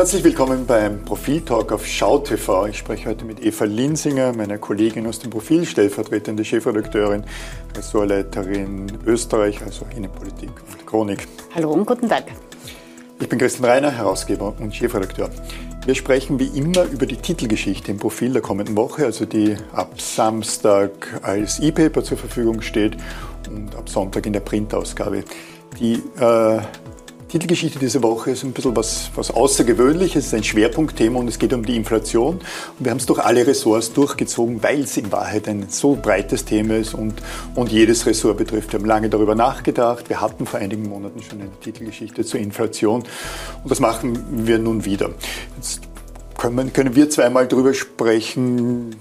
Herzlich willkommen beim Profiltalk auf Schau TV. Ich spreche heute mit Eva Linsinger, meiner Kollegin aus dem Profil, stellvertretende Chefredakteurin, Ressortleiterin Österreich, also Innenpolitik und Chronik. Hallo und guten Tag. Ich bin Christian Reiner, Herausgeber und Chefredakteur. Wir sprechen wie immer über die Titelgeschichte im Profil der kommenden Woche, also die ab Samstag als E-Paper zur Verfügung steht und ab Sonntag in der Printausgabe. Die äh, Titelgeschichte dieser Woche ist ein bisschen was, was Außergewöhnliches, es ist ein Schwerpunktthema und es geht um die Inflation. Und wir haben es durch alle Ressorts durchgezogen, weil es in Wahrheit ein so breites Thema ist und, und jedes Ressort betrifft. Wir haben lange darüber nachgedacht. Wir hatten vor einigen Monaten schon eine Titelgeschichte zur Inflation und das machen wir nun wieder. Jetzt können, können wir zweimal darüber sprechen,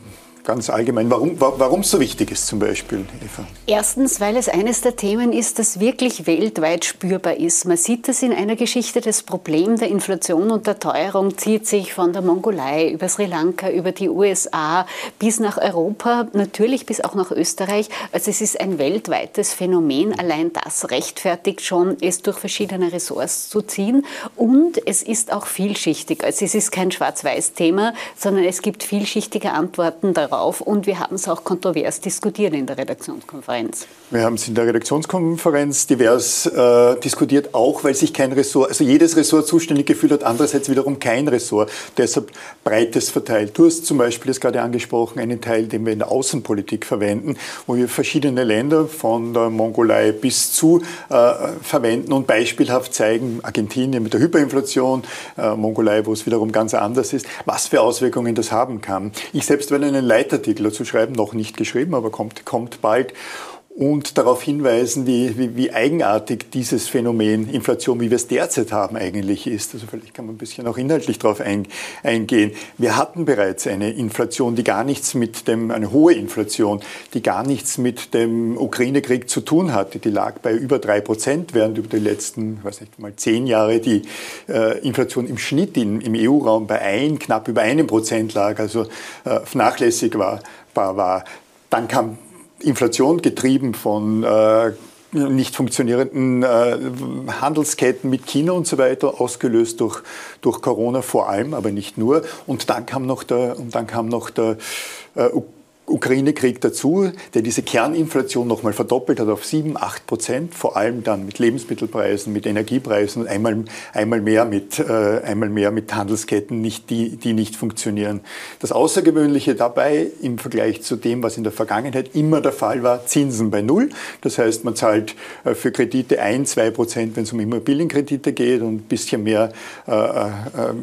ganz allgemein, warum es so wichtig ist zum Beispiel, Eva? Erstens, weil es eines der Themen ist, das wirklich weltweit spürbar ist. Man sieht das in einer Geschichte, das Problem der Inflation und der Teuerung zieht sich von der Mongolei über Sri Lanka, über die USA bis nach Europa, natürlich bis auch nach Österreich. Also es ist ein weltweites Phänomen. Allein das rechtfertigt schon, es durch verschiedene Ressorts zu ziehen. Und es ist auch vielschichtig. Also es ist kein Schwarz-Weiß-Thema, sondern es gibt vielschichtige Antworten darauf auf und wir haben es auch kontrovers diskutiert in der Redaktionskonferenz. Wir haben es in der Redaktionskonferenz divers äh, diskutiert, auch weil sich kein Ressort, also jedes Ressort zuständig gefühlt hat, andererseits wiederum kein Ressort, deshalb breites verteilt. Du hast zum Beispiel es gerade angesprochen, einen Teil, den wir in der Außenpolitik verwenden, wo wir verschiedene Länder von der Mongolei bis zu äh, verwenden und beispielhaft zeigen, Argentinien mit der Hyperinflation, äh, Mongolei, wo es wiederum ganz anders ist, was für Auswirkungen das haben kann. Ich selbst werde einen Leit Leitartikel dazu schreiben, noch nicht geschrieben, aber kommt, kommt bald und darauf hinweisen, wie, wie, wie, eigenartig dieses Phänomen Inflation, wie wir es derzeit haben, eigentlich ist. Also vielleicht kann man ein bisschen auch inhaltlich darauf ein, eingehen. Wir hatten bereits eine Inflation, die gar nichts mit dem, eine hohe Inflation, die gar nichts mit dem Ukraine-Krieg zu tun hatte. Die lag bei über drei Prozent, während über die letzten, weiß nicht mal, zehn Jahre die äh, Inflation im Schnitt in, im EU-Raum bei ein, knapp über einem Prozent lag, also äh, nachlässig war, war, war. Dann kam Inflation getrieben von äh, nicht funktionierenden äh, Handelsketten mit China und so weiter, ausgelöst durch, durch Corona vor allem, aber nicht nur. Und dann kam noch der, und dann kam noch der äh, Ukraine-Krieg dazu, der diese Kerninflation nochmal verdoppelt hat auf 7, 8 Prozent, vor allem dann mit Lebensmittelpreisen, mit Energiepreisen und einmal, einmal, mehr, mit, äh, einmal mehr mit Handelsketten, nicht, die, die nicht funktionieren. Das Außergewöhnliche dabei im Vergleich zu dem, was in der Vergangenheit immer der Fall war, Zinsen bei Null. Das heißt, man zahlt äh, für Kredite 1, 2 Prozent, wenn es um Immobilienkredite geht und ein bisschen mehr, äh, äh,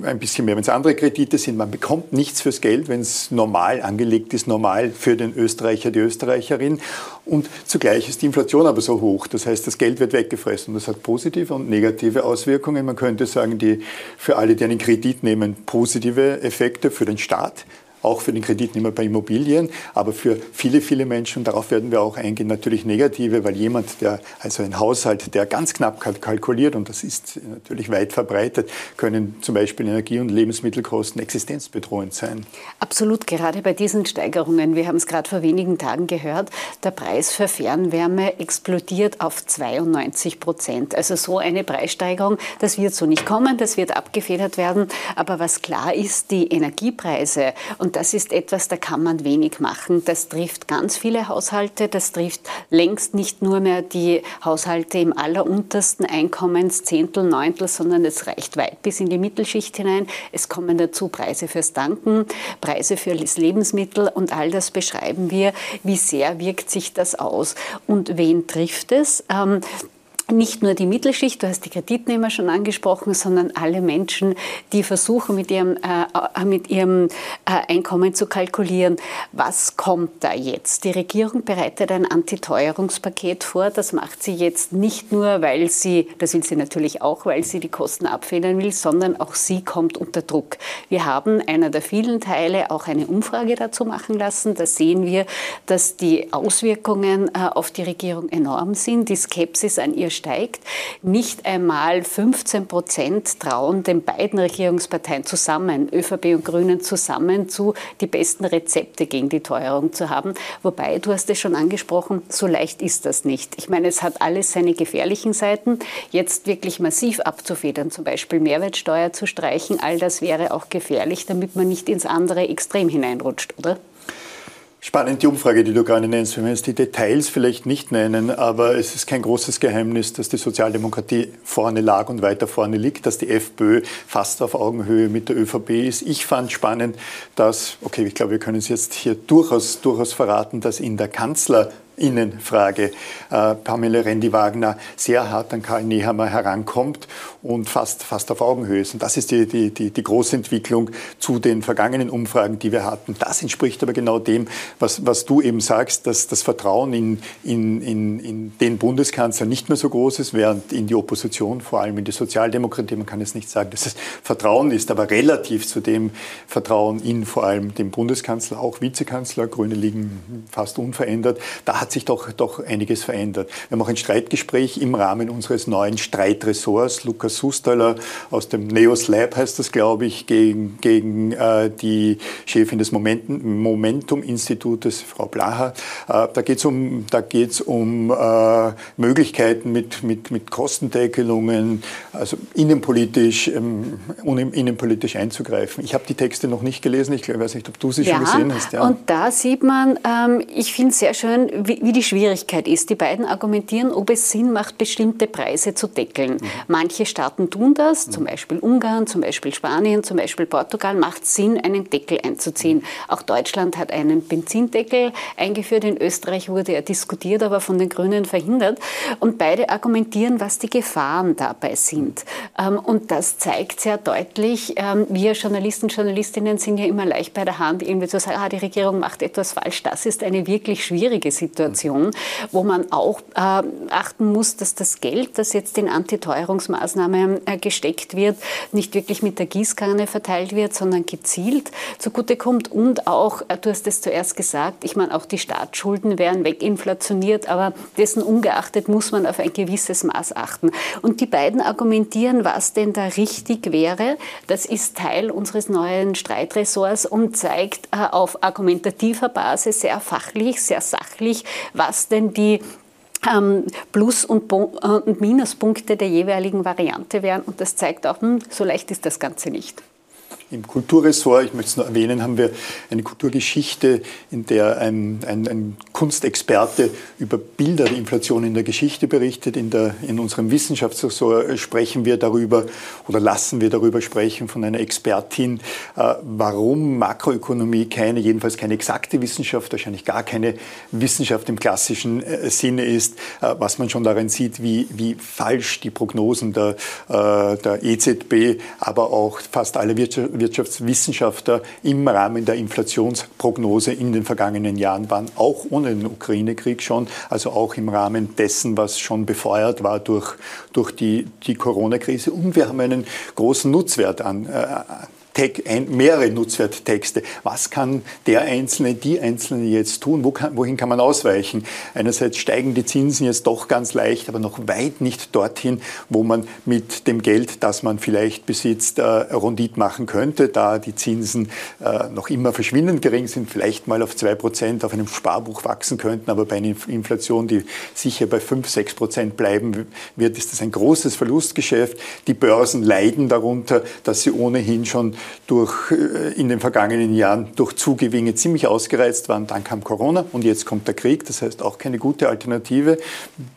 ein bisschen mehr, wenn es andere Kredite sind. Man bekommt nichts fürs Geld, wenn es normal angelegt ist, normal für den Österreicher, die Österreicherin. Und zugleich ist die Inflation aber so hoch. Das heißt, das Geld wird weggefressen. Das hat positive und negative Auswirkungen. Man könnte sagen, die für alle, die einen Kredit nehmen, positive Effekte für den Staat, auch für den Kreditnehmer bei Immobilien, aber für viele, viele Menschen, darauf werden wir auch eingehen, natürlich negative, weil jemand, der, also ein Haushalt, der ganz knapp kalkuliert, und das ist natürlich weit verbreitet, können zum Beispiel Energie- und Lebensmittelkosten existenzbedrohend sein. Absolut, gerade bei diesen Steigerungen, wir haben es gerade vor wenigen Tagen gehört, der Preis für Fernwärme explodiert auf 92 Prozent. Also so eine Preissteigerung, das wird so nicht kommen, das wird abgefedert werden. Aber was klar ist, die Energiepreise und das ist etwas, da kann man wenig machen. Das trifft ganz viele Haushalte. Das trifft längst nicht nur mehr die Haushalte im alleruntersten Einkommenszehntel, Neuntel, sondern es reicht weit bis in die Mittelschicht hinein. Es kommen dazu Preise fürs Tanken, Preise für das Lebensmittel und all das beschreiben wir. Wie sehr wirkt sich das aus? Und wen trifft es? Ähm, nicht nur die Mittelschicht, du hast die Kreditnehmer schon angesprochen, sondern alle Menschen, die versuchen, mit ihrem, äh, mit ihrem äh, Einkommen zu kalkulieren. Was kommt da jetzt? Die Regierung bereitet ein Antiteuerungspaket vor. Das macht sie jetzt nicht nur, weil sie, das will sie natürlich auch, weil sie die Kosten abfedern will, sondern auch sie kommt unter Druck. Wir haben einer der vielen Teile auch eine Umfrage dazu machen lassen. Da sehen wir, dass die Auswirkungen äh, auf die Regierung enorm sind. Die Skepsis an ihr steigt. Nicht einmal 15 Prozent trauen den beiden Regierungsparteien zusammen, ÖVP und Grünen zusammen, zu die besten Rezepte gegen die Teuerung zu haben. Wobei, du hast es schon angesprochen, so leicht ist das nicht. Ich meine, es hat alles seine gefährlichen Seiten. Jetzt wirklich massiv abzufedern, zum Beispiel Mehrwertsteuer zu streichen, all das wäre auch gefährlich, damit man nicht ins andere Extrem hineinrutscht, oder? Spannend die Umfrage, die du gerade nennst. Wir werden jetzt die Details vielleicht nicht nennen, aber es ist kein großes Geheimnis, dass die Sozialdemokratie vorne lag und weiter vorne liegt, dass die FPÖ fast auf Augenhöhe mit der ÖVP ist. Ich fand spannend, dass, okay, ich glaube, wir können es jetzt hier durchaus, durchaus verraten, dass in der Kanzler Innenfrage äh, Pamela Rendi-Wagner sehr hart an Karl Nehammer herankommt und fast, fast auf Augenhöhe ist. Und das ist die, die, die, die große Entwicklung zu den vergangenen Umfragen, die wir hatten. Das entspricht aber genau dem, was, was du eben sagst, dass das Vertrauen in, in, in, in den Bundeskanzler nicht mehr so groß ist, während in die Opposition, vor allem in die Sozialdemokratie, man kann jetzt nicht sagen, dass es Vertrauen ist, aber relativ zu dem Vertrauen in vor allem den Bundeskanzler, auch Vizekanzler, Grüne liegen fast unverändert, da hat sich doch, doch einiges verändert. Wir haben auch ein Streitgespräch im Rahmen unseres neuen Streitressorts. Lukas Sustaller aus dem Neos Lab heißt das, glaube ich, gegen, gegen äh, die Chefin des Momentum-Institutes, Frau Blaha. Äh, da geht es um, da geht's um äh, Möglichkeiten mit, mit, mit Kostendeckelungen, also innenpolitisch, ähm, innenpolitisch einzugreifen. Ich habe die Texte noch nicht gelesen. Ich weiß nicht, ob du sie ja, schon gesehen hast. Ja, und da sieht man, ähm, ich finde es sehr schön, wie wie, die Schwierigkeit ist. Die beiden argumentieren, ob es Sinn macht, bestimmte Preise zu deckeln. Mhm. Manche Staaten tun das, mhm. zum Beispiel Ungarn, zum Beispiel Spanien, zum Beispiel Portugal, macht Sinn, einen Deckel einzuziehen. Mhm. Auch Deutschland hat einen Benzindeckel eingeführt. In Österreich wurde er diskutiert, aber von den Grünen verhindert. Und beide argumentieren, was die Gefahren dabei sind. Ähm, und das zeigt sehr deutlich, ähm, wir Journalisten, Journalistinnen sind ja immer leicht bei der Hand, irgendwie zu sagen, ah, die Regierung macht etwas falsch. Das ist eine wirklich schwierige Situation. Situation, wo man auch äh, achten muss, dass das Geld, das jetzt in Antiteuerungsmaßnahmen äh, gesteckt wird, nicht wirklich mit der Gießkanne verteilt wird, sondern gezielt zugutekommt. Und auch, äh, du hast es zuerst gesagt, ich meine, auch die Staatsschulden werden weginflationiert, aber dessen ungeachtet muss man auf ein gewisses Maß achten. Und die beiden argumentieren, was denn da richtig wäre. Das ist Teil unseres neuen Streitressorts und zeigt äh, auf argumentativer Basis sehr fachlich, sehr sachlich, was denn die ähm, Plus- und, äh, und Minuspunkte der jeweiligen Variante wären. Und das zeigt auch, hm, so leicht ist das Ganze nicht. Im Kulturressort, ich möchte es nur erwähnen, haben wir eine Kulturgeschichte, in der ein, ein, ein Kunstexperte über Bilder der Inflation in der Geschichte berichtet. In, der, in unserem Wissenschaftsressort sprechen wir darüber oder lassen wir darüber sprechen von einer Expertin, äh, warum Makroökonomie keine, jedenfalls keine exakte Wissenschaft, wahrscheinlich gar keine Wissenschaft im klassischen äh, Sinne ist, äh, was man schon darin sieht, wie, wie falsch die Prognosen der, äh, der EZB, aber auch fast alle Wirtschaft Wirtschaftswissenschaftler im Rahmen der Inflationsprognose in den vergangenen Jahren waren, auch ohne den Ukraine-Krieg schon, also auch im Rahmen dessen, was schon befeuert war durch, durch die, die Corona-Krise. Und wir haben einen großen Nutzwert an, äh, mehrere Nutzwerttexte. Was kann der Einzelne, die Einzelne jetzt tun? Wo kann, wohin kann man ausweichen? Einerseits steigen die Zinsen jetzt doch ganz leicht, aber noch weit nicht dorthin, wo man mit dem Geld, das man vielleicht besitzt, äh, Rondit machen könnte, da die Zinsen äh, noch immer verschwindend gering sind, vielleicht mal auf zwei Prozent auf einem Sparbuch wachsen könnten, aber bei einer Inflation, die sicher bei fünf, sechs Prozent bleiben wird, ist das ein großes Verlustgeschäft. Die Börsen leiden darunter, dass sie ohnehin schon durch, äh, in den vergangenen Jahren durch Zugewinne ziemlich ausgereizt waren. Dann kam Corona und jetzt kommt der Krieg. Das heißt auch keine gute Alternative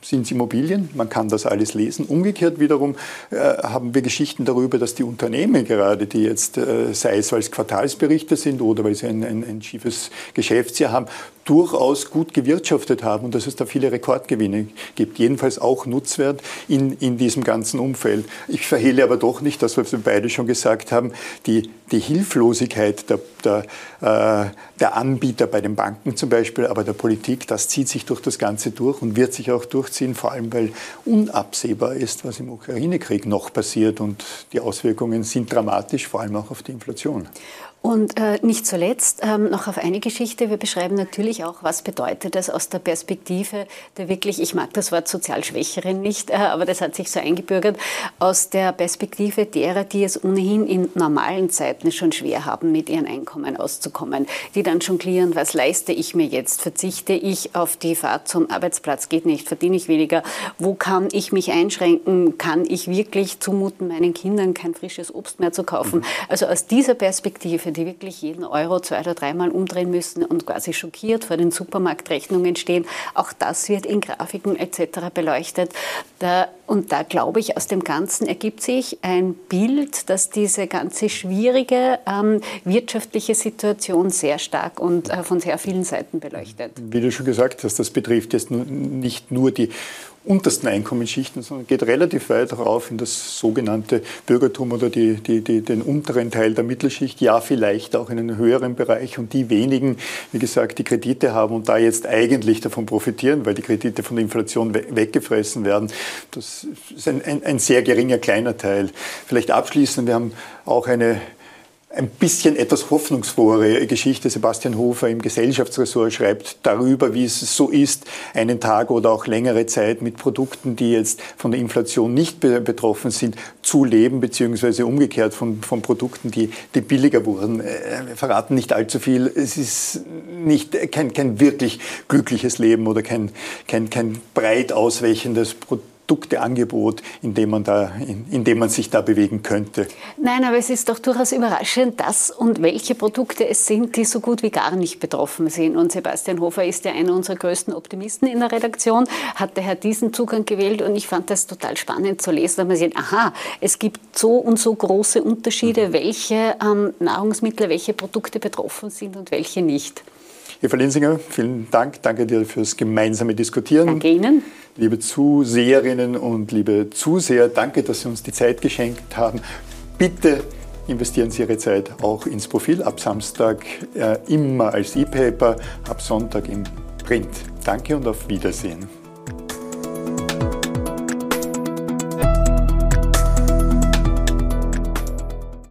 sind Immobilien. Man kann das alles lesen. Umgekehrt wiederum äh, haben wir Geschichten darüber, dass die Unternehmen gerade, die jetzt, äh, sei es weil es Quartalsberichte sind oder weil sie ein, ein, ein schiefes Geschäftsjahr haben, durchaus gut gewirtschaftet haben und dass es da viele Rekordgewinne gibt. Jedenfalls auch Nutzwert in, in diesem ganzen Umfeld. Ich verhehle aber doch nicht, das, was wir beide schon gesagt haben, die, die Hilflosigkeit der, der, äh, der Anbieter bei den Banken zum Beispiel, aber der Politik, das zieht sich durch das Ganze durch und wird sich auch durchziehen, vor allem weil unabsehbar ist, was im Ukraine-Krieg noch passiert und die Auswirkungen sind dramatisch, vor allem auch auf die Inflation. Und äh, nicht zuletzt ähm, noch auf eine Geschichte. Wir beschreiben natürlich auch, was bedeutet das aus der Perspektive der wirklich, ich mag das Wort sozial Schwächeren nicht, äh, aber das hat sich so eingebürgert, aus der Perspektive derer, die es ohnehin in normalen Zeiten schon schwer haben, mit ihren Einkommen auszukommen, die dann jonglieren, was leiste ich mir jetzt? Verzichte ich auf die Fahrt zum Arbeitsplatz? Geht nicht, verdiene ich weniger? Wo kann ich mich einschränken? Kann ich wirklich zumuten, meinen Kindern kein frisches Obst mehr zu kaufen? Mhm. Also aus dieser Perspektive Betriebe, die wirklich jeden Euro zwei oder dreimal umdrehen müssen und quasi schockiert vor den Supermarktrechnungen stehen. Auch das wird in Grafiken etc. beleuchtet. Da, und da glaube ich, aus dem Ganzen ergibt sich ein Bild, das diese ganze schwierige ähm, wirtschaftliche Situation sehr stark und äh, von sehr vielen Seiten beleuchtet. Wie du schon gesagt hast, das betrifft jetzt nicht nur die untersten Einkommensschichten, sondern geht relativ weit rauf in das sogenannte Bürgertum oder die, die, die, den unteren Teil der Mittelschicht, ja vielleicht auch in einen höheren Bereich und die wenigen, wie gesagt, die Kredite haben und da jetzt eigentlich davon profitieren, weil die Kredite von der Inflation weggefressen werden. Das ist ein, ein, ein sehr geringer kleiner Teil. Vielleicht abschließend, wir haben auch eine ein bisschen etwas hoffnungsfrohere Geschichte. Sebastian Hofer im Gesellschaftsressort schreibt darüber, wie es so ist, einen Tag oder auch längere Zeit mit Produkten, die jetzt von der Inflation nicht betroffen sind, zu leben, beziehungsweise umgekehrt von, von Produkten, die, die billiger wurden. Äh, wir verraten nicht allzu viel. Es ist nicht, kein, kein wirklich glückliches Leben oder kein, kein, kein breit ausweichendes Produkt Produkteangebot, in dem man, da, in, in dem man sich da bewegen könnte. Nein, aber es ist doch durchaus überraschend, dass und welche Produkte es sind, die so gut wie gar nicht betroffen sind. Und Sebastian Hofer ist ja einer unserer größten Optimisten in der Redaktion, hat daher diesen Zugang gewählt und ich fand das total spannend zu lesen, dass man sieht, aha, es gibt so und so große Unterschiede, mhm. welche ähm, Nahrungsmittel, welche Produkte betroffen sind und welche nicht. Eva Linsinger, vielen Dank. Danke dir fürs gemeinsame Diskutieren. Danke Ihnen. Liebe Zuseherinnen und liebe Zuseher, danke, dass Sie uns die Zeit geschenkt haben. Bitte investieren Sie Ihre Zeit auch ins Profil. Ab Samstag äh, immer als E-Paper, ab Sonntag im Print. Danke und auf Wiedersehen.